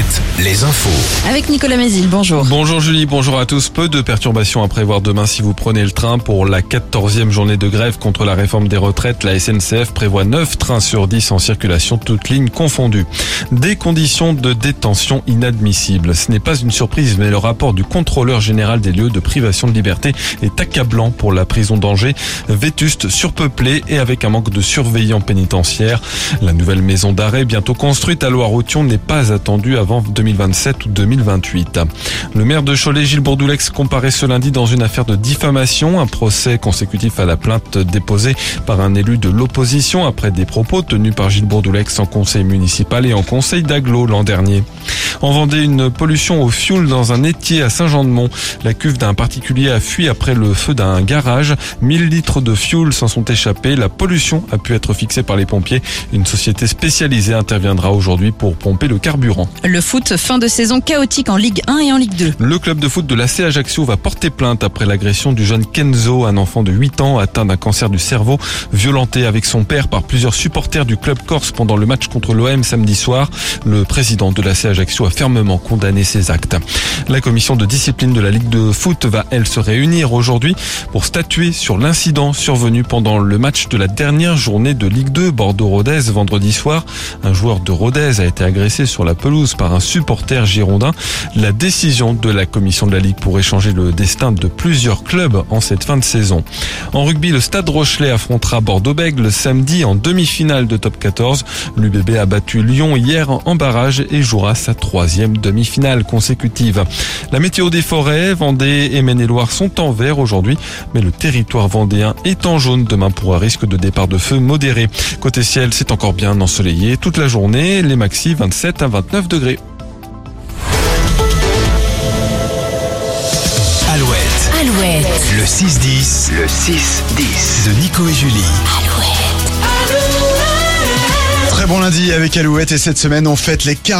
Alouette, les infos. Avec Nicolas Mézil, bonjour. Bonjour Julie, bonjour à tous. Peu de perturbations à prévoir demain si vous prenez le train pour la 14e journée de grève contre la réforme des retraites. La SNCF prévoit 9 trains sur 10 en circulation, toutes lignes confondues. Des conditions de détention inadmissibles. Ce n'est pas une surprise, mais le rapport du contrôleur général des lieux de privation de liberté est accablant pour la prison d'Angers. Vétuste, surpeuplée et avec un manque de surveillants pénitentiaires. La nouvelle maison d'arrêt bientôt construite à Loire-Othion n'est pas attendue avant 2027 ou 2028. Le maire de Cholet, Gilles Bourdoulex, comparaît ce lundi dans une affaire de diffamation, un procès consécutif à la plainte déposée par un élu de l'opposition après des propos tenus par Gilles Bourdoulex en conseil municipal et en conseil d'Aglo l'an dernier. En Vendée, une pollution au fioul dans un étier à Saint-Jean-de-Mont. La cuve d'un particulier a fui après le feu d'un garage. 1000 litres de fioul s'en sont échappés. La pollution a pu être fixée par les pompiers. Une société spécialisée interviendra aujourd'hui pour pomper le carburant. Le foot, fin de saison chaotique en Ligue 1 et en Ligue 2. Le club de foot de la C Ajaccio va porter plainte après l'agression du jeune Kenzo, un enfant de 8 ans atteint d'un cancer du cerveau, violenté avec son père par plusieurs supporters du club corse pendant le match contre l'OM samedi soir. Le président de la Ajaccio a fermement condamné ces actes. La commission de discipline de la Ligue de foot va, elle, se réunir aujourd'hui pour statuer sur l'incident survenu pendant le match de la dernière journée de Ligue 2 Bordeaux-Rodez vendredi soir. Un joueur de Rodez a été agressé sur la pelouse par un supporter girondin. La décision de la commission de la Ligue pourrait changer le destin de plusieurs clubs en cette fin de saison. En rugby, le Stade Rochelet affrontera Bordeaux-Bègles samedi en demi-finale de top 14. L'UBB a battu Lyon hier en barrage et jouera sa troisième demi-finale consécutive. La météo des forêts, Vendée et Maine-et-Loire sont en vert aujourd'hui, mais le territoire vendéen est en jaune demain pour un risque de départ de feu modéré. Côté ciel, c'est encore bien ensoleillé toute la journée, les maxi 27 à 29 degrés. Alouette, Alouette. le 6-10, le 6-10 de Nico et Julie. Très bon lundi avec Alouette et cette semaine on fête les 40